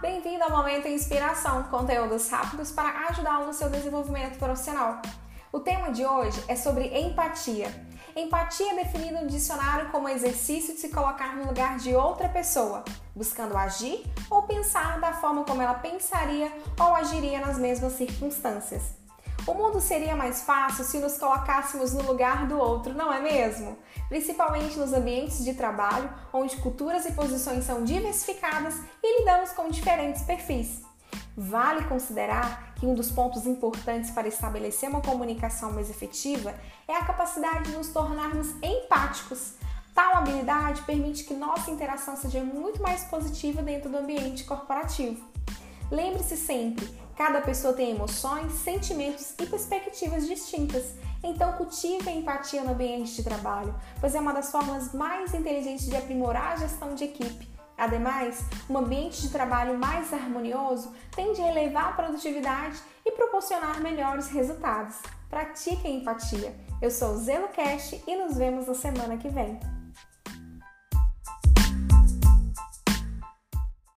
Bem-vindo ao Momento Inspiração, conteúdos rápidos para ajudá-lo no seu desenvolvimento profissional. O tema de hoje é sobre empatia. Empatia é definida no dicionário como exercício de se colocar no lugar de outra pessoa, buscando agir ou pensar da forma como ela pensaria ou agiria nas mesmas circunstâncias. O mundo seria mais fácil se nos colocássemos no lugar do outro, não é mesmo? Principalmente nos ambientes de trabalho, onde culturas e posições são diversificadas e lidamos com diferentes perfis. Vale considerar que um dos pontos importantes para estabelecer uma comunicação mais efetiva é a capacidade de nos tornarmos empáticos. Tal habilidade permite que nossa interação seja muito mais positiva dentro do ambiente corporativo. Lembre-se sempre, cada pessoa tem emoções, sentimentos e perspectivas distintas. Então cultive a empatia no ambiente de trabalho, pois é uma das formas mais inteligentes de aprimorar a gestão de equipe. Ademais, um ambiente de trabalho mais harmonioso tende a elevar a produtividade e proporcionar melhores resultados. Pratique a empatia. Eu sou Zelo Cash e nos vemos na semana que vem.